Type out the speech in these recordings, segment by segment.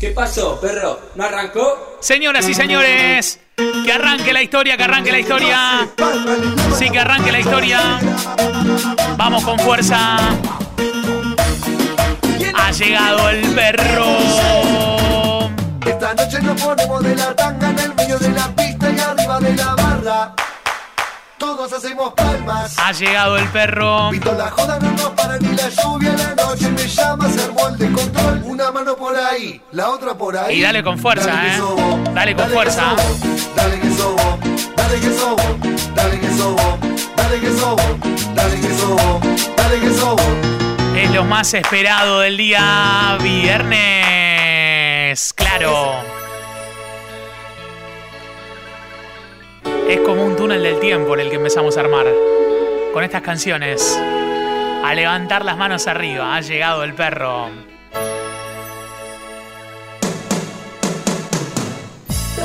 ¿Qué pasó, perro? ¿No arrancó? Señoras y señores, que arranque la historia, que arranque la historia. Sí, que arranque la historia. Vamos con fuerza. Ha llegado el perro. Esta noche nos ponemos de la tanga en el medio de la pista y arriba de la barra. Todos hacemos palmas. Ha llegado el perro. Pito la joda, no nos para ni la lluvia. La noche me llama, se armó el control. Una mano por ahí, la otra por ahí. Y dale con fuerza, Dale que eh. sobo, Dale con que fuerza. sobo, Dale que sobo, dale que sobo, dale que sobo, dale que sobo, dale que sobo, dale que sobo. Es lo más esperado del día viernes. Claro. Es como un túnel del tiempo en el que empezamos a armar. Con estas canciones. A levantar las manos arriba. Ha llegado el perro.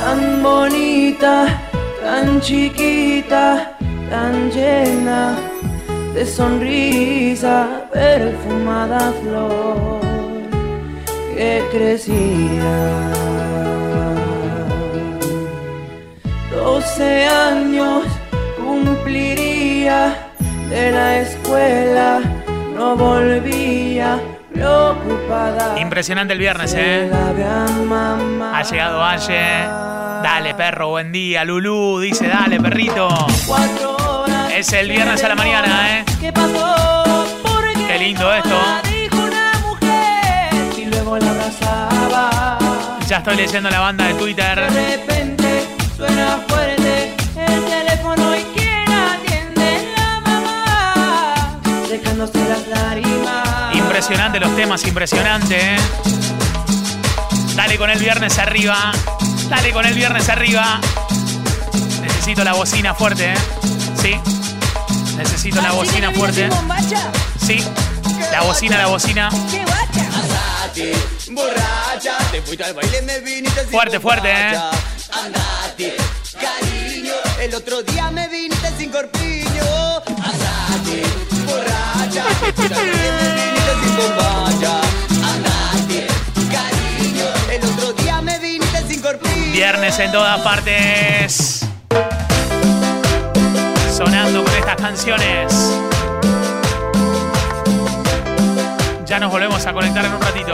tan bonita, tan chiquita, tan llena de sonrisa, perfumada flor que crecía. Doce años cumpliría de la escuela, no volvía preocupada. Impresionante el viernes, ¿eh? Ha llegado Aye. Dale, perro, buen día. Lulú dice, dale, perrito. Es el viernes a la mañana, ¿eh? ¿Qué pasó? ¿Por Qué lindo esto. Y luego la abrazaba. Ya estoy leyendo la banda de De Twitter. repente suena secándose las lágrimas. Impresionante los temas, impresionante, ¿eh? Dale con el viernes arriba. Dale con el viernes arriba. Necesito la bocina fuerte, ¿eh? Sí. Necesito la bocina fuerte. Sí. La bocina, la bocina. Andate, borracha, te fuiste al baile, me viniste sin Fuerte, fuerte, eh. Andate, cariño, el otro día me viniste sin corpiño. Viernes en todas partes. Sonando con estas canciones. Ya nos volvemos a conectar en un ratito.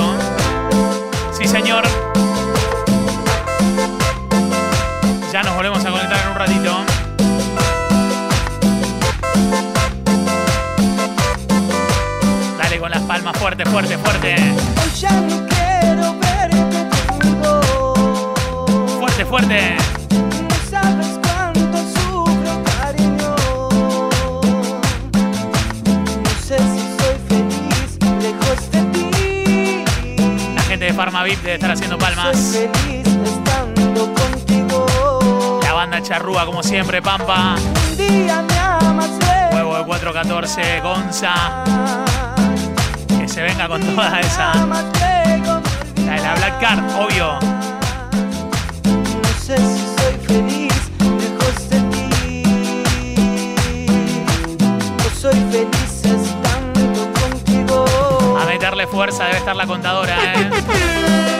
Sí, señor. Ya nos volvemos a conectar en un ratito. Con las palmas fuerte, fuerte, fuerte. Ya no quiero verte conmigo. Fuerte, fuerte. No sabes cuánto sufro, cariño. No sé si soy feliz lejos de ti. La gente de Pharmavip debe estar haciendo palmas. Soy feliz estando contigo. La banda charrúa, como siempre, Pampa. Un día me amas, Huevo de 414, Gonza. Se venga con toda esa. La de la Black Card, obvio. No sé si soy feliz lejos de ti. No soy feliz estando contigo. A meterle fuerza debe estar la contadora, ¿eh?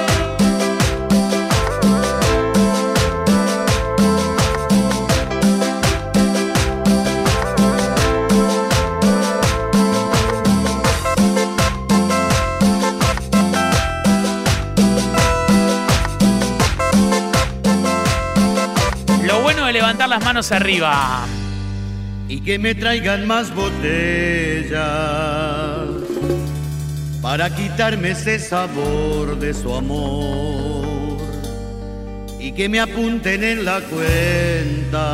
las manos arriba. y que me traigan más botellas para quitarme ese sabor de su amor y que me apunten en la cuenta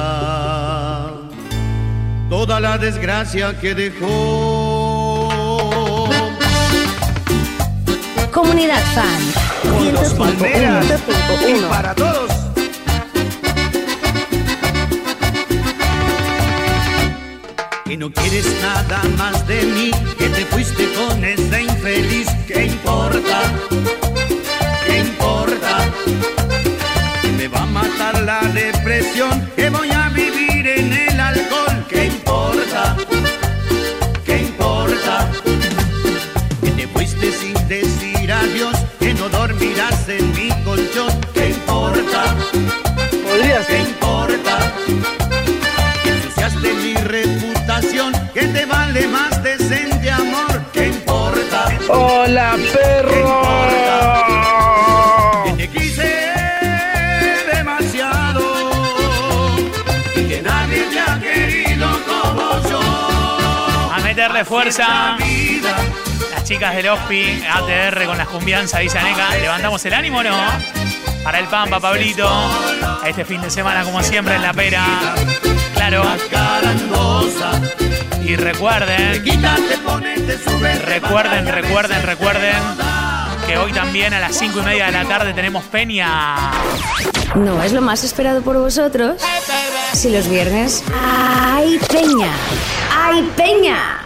toda la desgracia que dejó. Comunidad Fan. Con los palmeras y 105.1. para todos. Que no quieres nada más de mí, que te fuiste con esa infeliz. ¿Qué importa? ¿Qué importa? Que me va a matar la depresión, Fuerza. Las chicas del OSPI, ATR con las cumbianzas, dice Aneca. ¿Levantamos el ánimo no? Para el Pampa, Pablito. Este fin de semana, como siempre, en la pera. Claro. Y recuerden, recuerden, recuerden, recuerden que hoy también a las 5 y media de la tarde tenemos Peña. No es lo más esperado por vosotros. Si los viernes. ¡Ay, Peña! ¡Ay, Peña!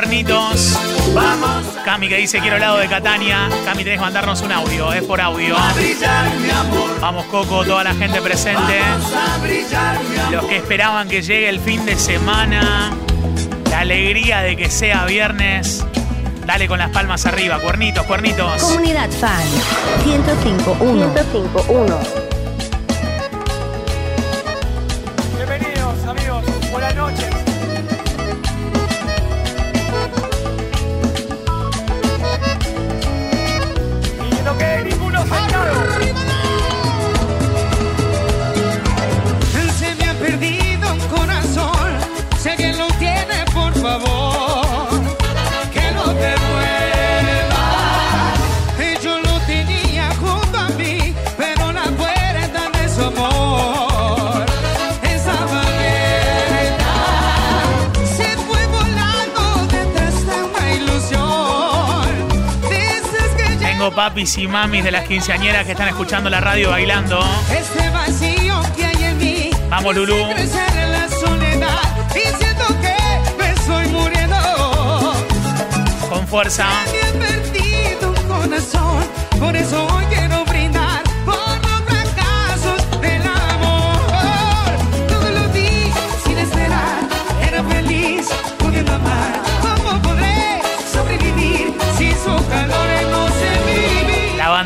Cuernitos. vamos Cami que dice quiero helado de Catania. Cami, tenés que mandarnos un audio, es por audio. a brillar mi amor, Vamos Coco, toda la gente presente. vamos a brillar mi amor. Los que esperaban que llegue el fin de semana. La alegría de que sea viernes. Dale con las palmas arriba, cuernitos, cuernitos. Comunidad Fan 1051. 1051. Papis y mamis de las quinceañeras que están escuchando la radio bailando. este vacío que hay en mí. Vamos, Lulú. la soledad que me estoy muriendo. Con fuerza. Perdido un corazón, por eso hoy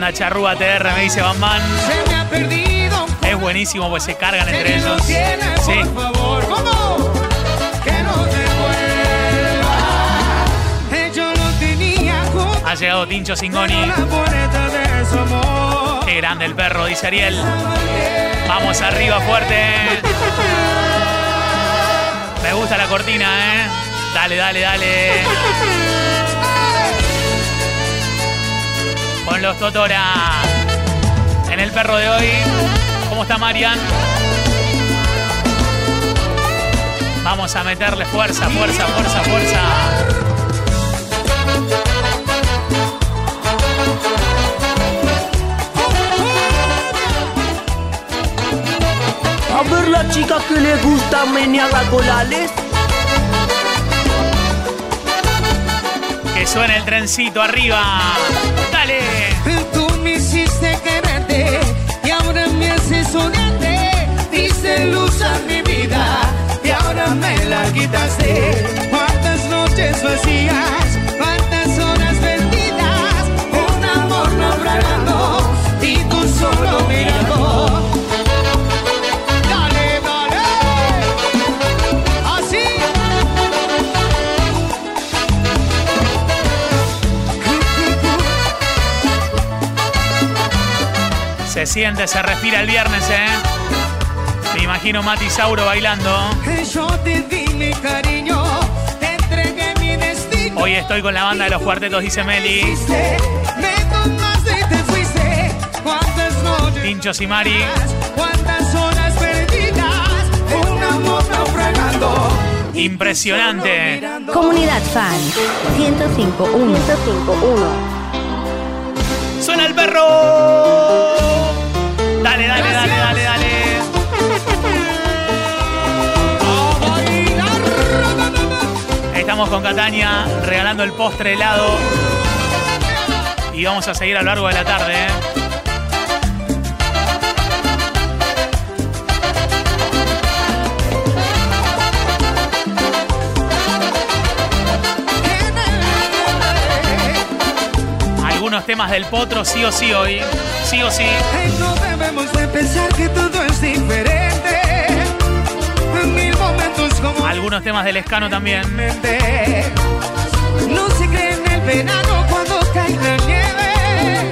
banda Charrúa TR me dice Van. Se me ha perdido Es buenísimo, pues se cargan entre que ellos. tiene, Sí. por favor, ¿cómo? Que no devuelva. Yo lo tenía junto Ha llegado Tincho Singoni. Qué grande el perro, dice Ariel. Vamos arriba fuerte. Me gusta la cortina, ¿eh? Dale, dale, dale. Con los Totora. En el perro de hoy. ¿Cómo está Marian? Vamos a meterle fuerza, fuerza, fuerza, fuerza. A ver la chica que le gusta menear colales. Que suene el trencito arriba. Soñarte. Diste luz a mi vida y ahora me la quitaste. Cuántas noches vacías, siente, se respira el viernes, ¿eh? Me imagino Mati Sauro bailando. Yo te di mi cariño, te entregué mi destino. Hoy estoy con la banda de los cuartetos, dice Meli. Tinchos y Mari. cuántas horas perdidas. Un amor naufragando. Impresionante. Comunidad Fan 1051. 1051. ¡Suena el perro! Estamos con Catania regalando el postre helado. Y vamos a seguir a lo largo de la tarde, ¿eh? Algunos temas del potro, sí o sí hoy. Sí o sí. No debemos de pensar que todo es diferente. Algunos temas del escano también. mente. No se cree en el verano cuando cae la nieve.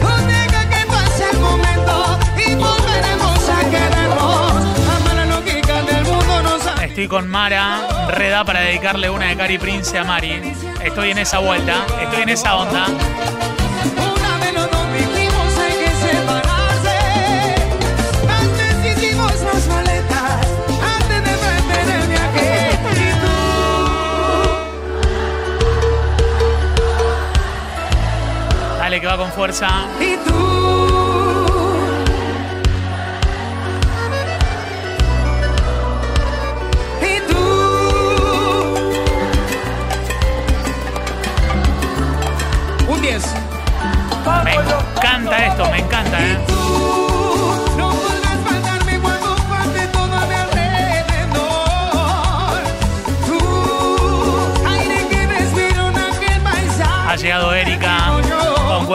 No deja que pase el momento y volveremos a querernos. Ama la lógica del mundo nos ha- Estoy con Mara Reda para dedicarle una de Cari Prince a Mari. Estoy en esa vuelta, estoy en esa onda. Fuerza. y tú. Y tú. Un 10. Me encanta esto, me encanta, ¿eh?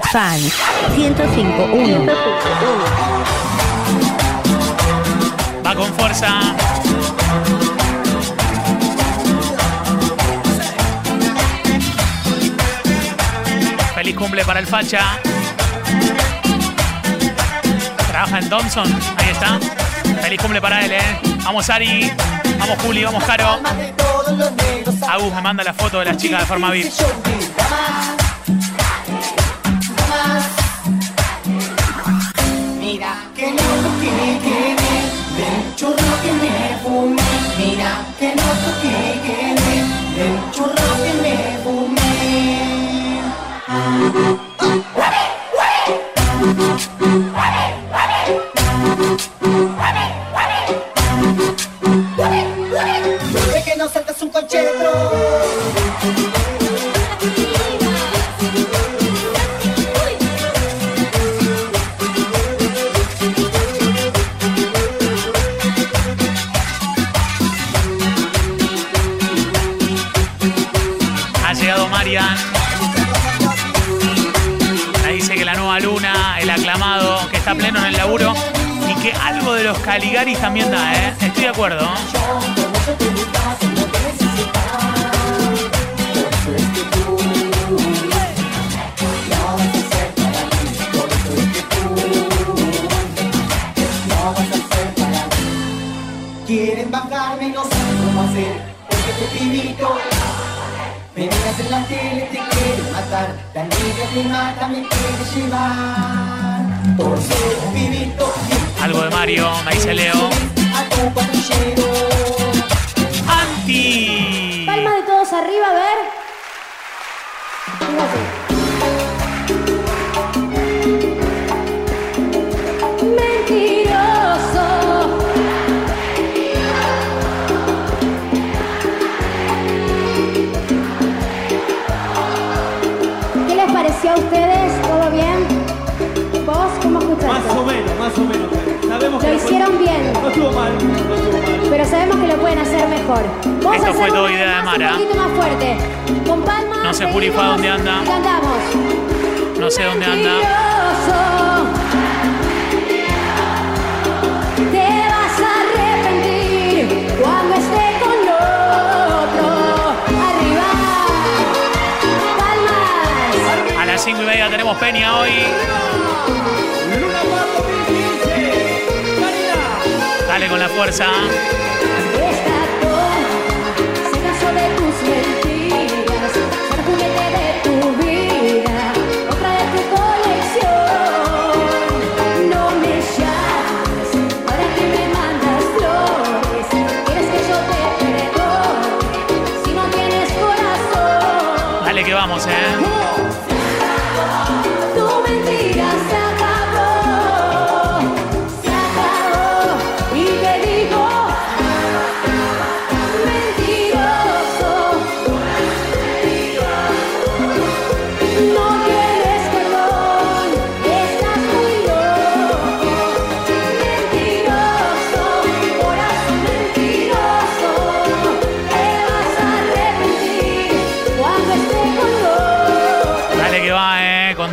Fan 1051. Va con fuerza. Feliz cumple para el facha. Trabaja en Thompson. Ahí está. Feliz cumple para él, ¿eh? Vamos, Ari. Vamos, Juli. Vamos, Caro. Agus me manda la foto de las chicas de forma VIP. hiền chúa lâu Bajarme y no saben cómo hacer Porque te pibito Me miras en la tele, te quieren matar La envidia te mata, me quiere llevar Por ser un pibito Algo de Mario, me dice Leo. A tu patrullero Anti. Palmas de todos arriba, a ver. Fíjate. lo hicieron bien. No estuvo mal. Pero sabemos que lo pueden hacer mejor. Vamos Esto a fue todo idea de Mara. Con palmas. No sé Purifa dónde anda. Cantamos. No sé dónde anda. Te vas a arrepentir cuando estés. A las 5 y media tenemos Peña hoy. Con la fuerza.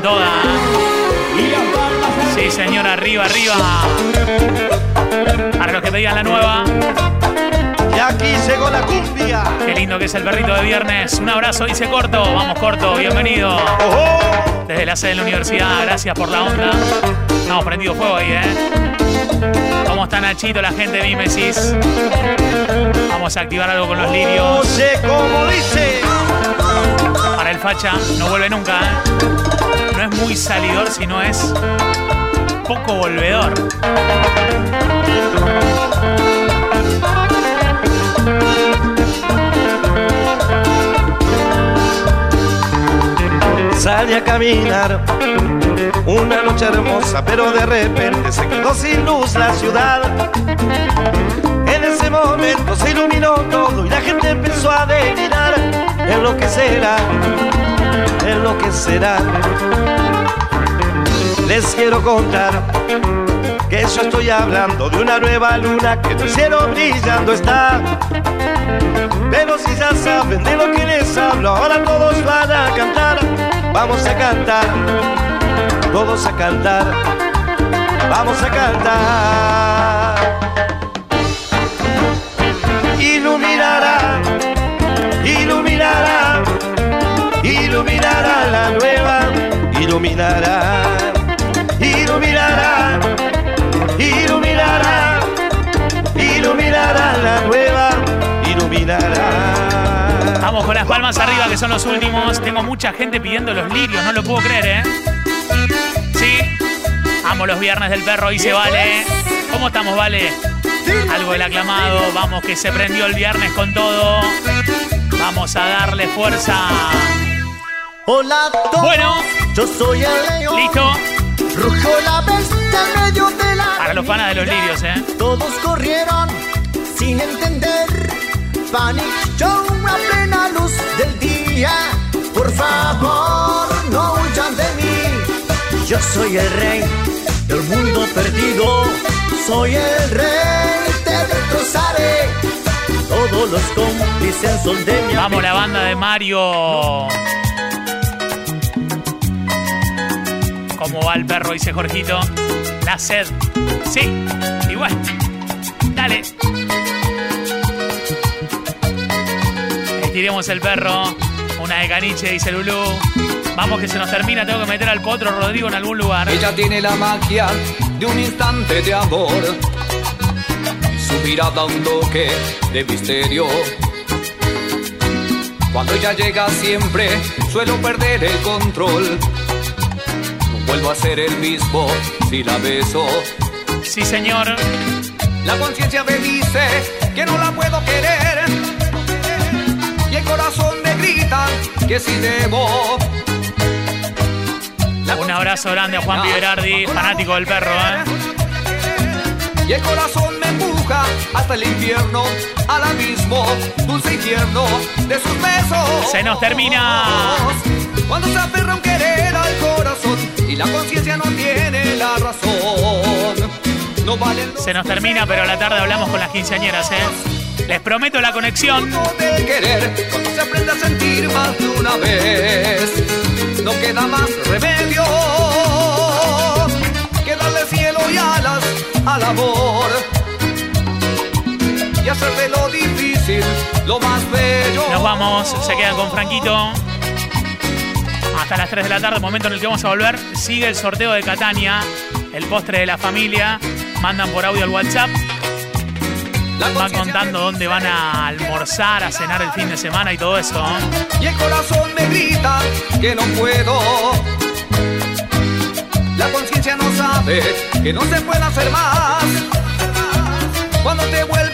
Toda. Sí, señor, arriba, arriba. Para los que pedían la nueva. Y aquí llegó la cumbia. Qué lindo que es el perrito de viernes. Un abrazo, dice Corto. Vamos, Corto, bienvenido. Desde la sede de la universidad, gracias por la onda. Estamos prendido fuego ahí, ¿eh? ¿Cómo está Nachito, la gente de Mimesis? Vamos a activar algo con los lirios. Oye, como dice. Para el facha, no vuelve nunca, ¿eh? No es muy salidor, sino es poco volvedor. Salí a caminar una noche hermosa, pero de repente se quedó sin luz la ciudad. En ese momento se iluminó todo y la gente empezó a delirar. En lo que será, en lo que será. Les quiero contar que yo estoy hablando de una nueva luna que en el cielo brillando está. Pero si ya saben de lo que les hablo, ahora todos van a cantar. Vamos a cantar, todos a cantar. Vamos a cantar. Iluminará, iluminará, iluminará la nueva, iluminará, iluminará, iluminará, iluminará la nueva, iluminará. Vamos con las palmas arriba, que son los últimos. Tengo mucha gente pidiendo los lirios, no lo puedo creer, ¿eh? Sí. Amo los viernes del perro y se vale. ¿Cómo estamos, Vale? Algo del aclamado. Vamos, que se prendió el viernes con todo. Vamos a darle fuerza. Hola, todos. Bueno. Yo soy el león. Listo. Rugió la bestia en medio de la. Para los fanas de los lirios, ¿eh? Todos corrieron sin entender. Panic Show a plena luz del día. Por favor, no huyan de mí. Yo soy el rey del mundo perdido. Soy el rey, te destrozaré. Todos los cómplices son de mi Vamos, la banda de Mario. ¿Cómo va el perro? Dice Jorgito. La sed. Sí, igual. Dale. Estiremos el perro. Una de caniche, dice Lulú. Vamos que se nos termina, tengo que meter al potro Rodrigo en algún lugar. Ella tiene la magia de un instante de amor. Su mirada un toque de misterio. Cuando ella llega siempre suelo perder el control. Vuelvo a ser el mismo si la beso. Sí, señor. La conciencia me dice que no la puedo querer. Y el corazón me grita que si debo. Un abrazo grande a Juan Viverardi, fanático del perro, ¿eh? Y el corazón me empuja hasta el infierno, al abismo, dulce infierno de sus besos. Se nos termina. Cuando se aferra un querer al corazón y la conciencia no tiene la razón. No valen Se nos termina, pero a la tarde hablamos con las quinceañeras, ¿eh? Les prometo la conexión. de querer cuando se aprende a sentir más de una vez. No queda más remedio que darle cielo y alas al amor y hacerle lo difícil, lo más bello. Nos vamos, se quedan con Franquito. Hasta las 3 de la tarde, momento en el que vamos a volver. Sigue el sorteo de Catania, el postre de la familia. Mandan por audio al WhatsApp. Van contando dónde van a almorzar, a cenar el fin de semana y todo eso. y el corazón me grita que no puedo. La conciencia no sabe que no se puede hacer más. Cuando te vuelves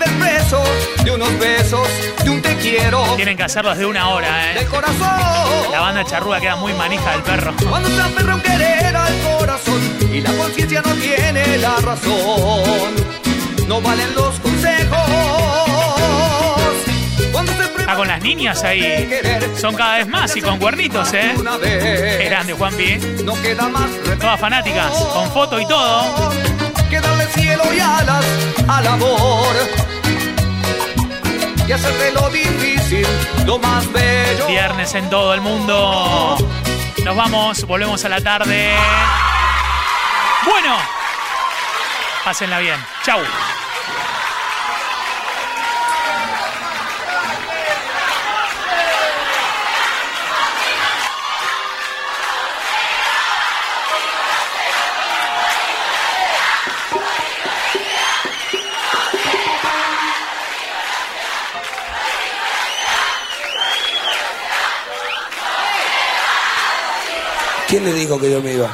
de unos besos, de un te quiero, Tienen que hacerlo desde una hora, ¿eh? del corazón. La banda charrúa queda muy manija del perro. Cuando se aferra un querer al corazón y la conciencia no tiene la razón, no valen los consejos. Está con las niñas ahí. Son cada vez más y con cuernitos, ¿eh? Qué grande, Juanpi. no queda más Todas fanáticas, con foto y todo. que darle cielo y alas al amor y hacerle lo difícil, lo más bello. Viernes en todo el mundo. Nos vamos, volvemos a la tarde. Bueno, pásenla bien. Chau. ¿Quién le dijo que yo me iba?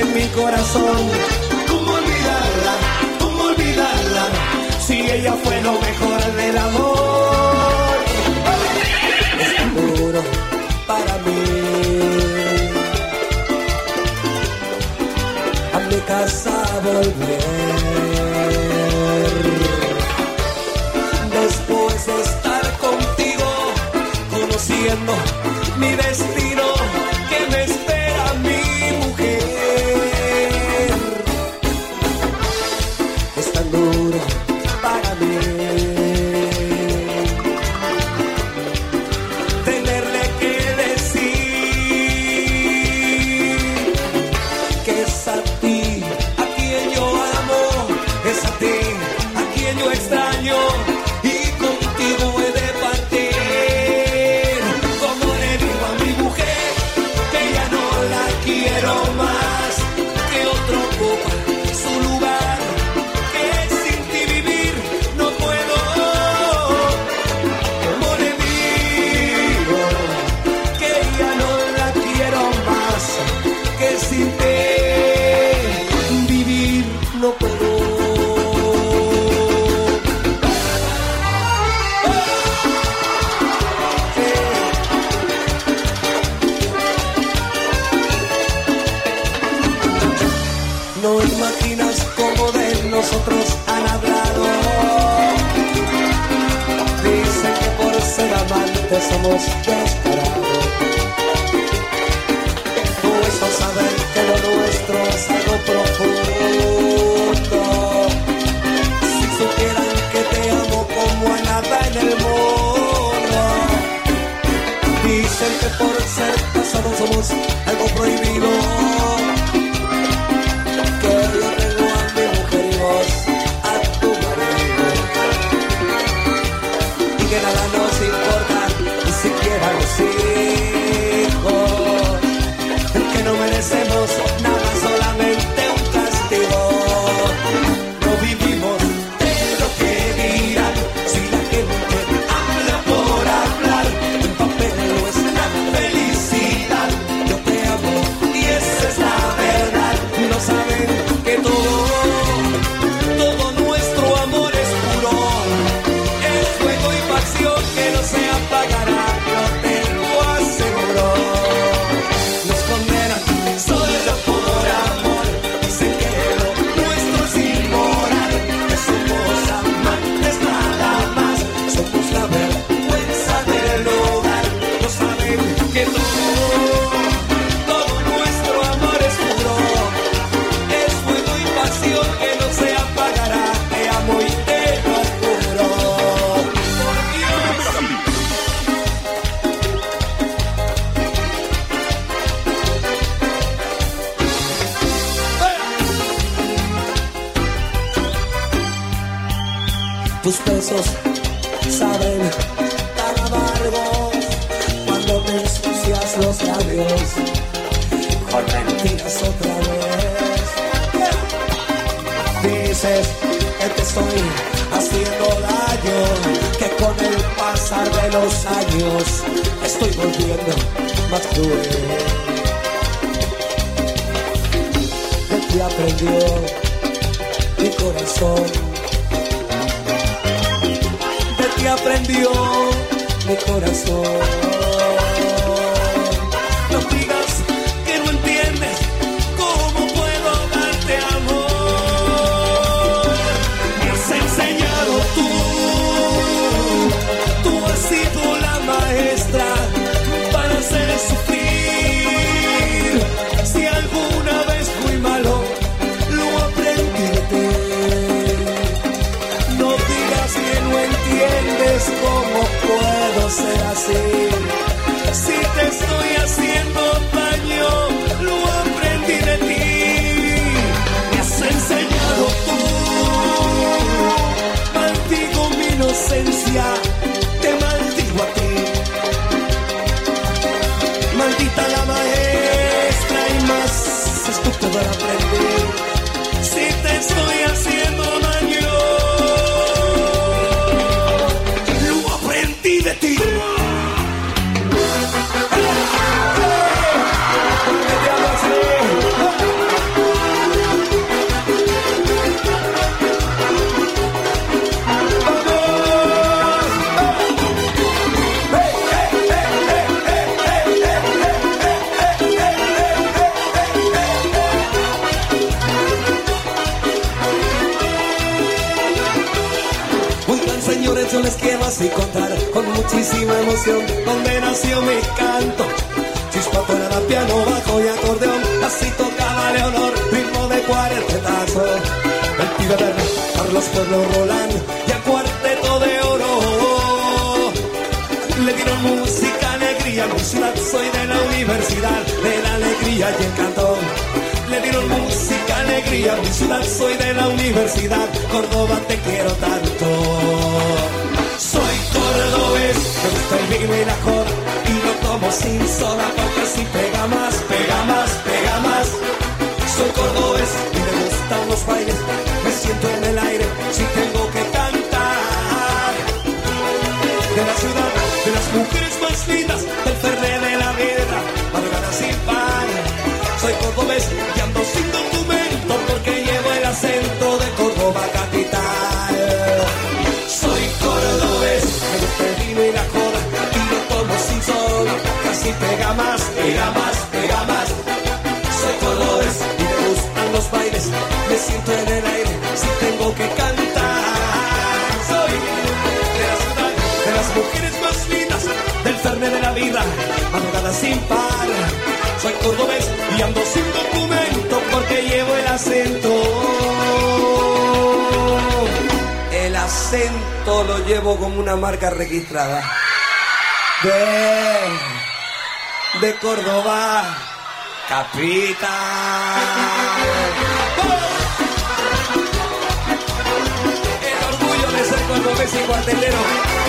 En mi corazón. ¿Cómo olvidarla? ¿Cómo olvidarla? Si ella fue lo mejor del amor. Es duro para mí. a mi casa volver. Después de estar contigo, conociendo mi destino, nosotros han hablado. Dicen que por ser amantes somos descarados. Puesto saber que lo nuestro es algo profundo. Si supieran que te amo como a nada en el mundo. Dicen que por ser casados somos algo prohibido. Estoy haciendo daño, que con el pasar de los años estoy volviendo más cruel. De ti aprendió mi corazón de ti aprendió mi corazón. Ser muchísima emoción dónde nació mi canto. Chispa, tonada, piano, bajo y acordeón, así tocaba Leonor, ritmo de cuartetazo. El pibe verde, Carlos Pueblo Roland y a cuarteto de oro. Le dieron música, alegría, mi ciudad, soy de la universidad, de la alegría y el cantón. Le dieron música, alegría, mi ciudad, soy de la universidad, Córdoba te quiero tanto. Me gusta el vino y la joda, y lo tomo sin soda, porque si pega más, pega más, pega más. Soy cordobés y me gustan los bailes, me siento en el aire, si tengo que cantar de la ciudad, de las mujeres más lindas, del ferre de la vida, madrugada sin pan. Soy cordobés y Soy cordobés y ando sin documento porque llevo el acento. El acento lo llevo como una marca registrada. De, de Córdoba, capital. El orgullo de ser cordobés y cuartelero.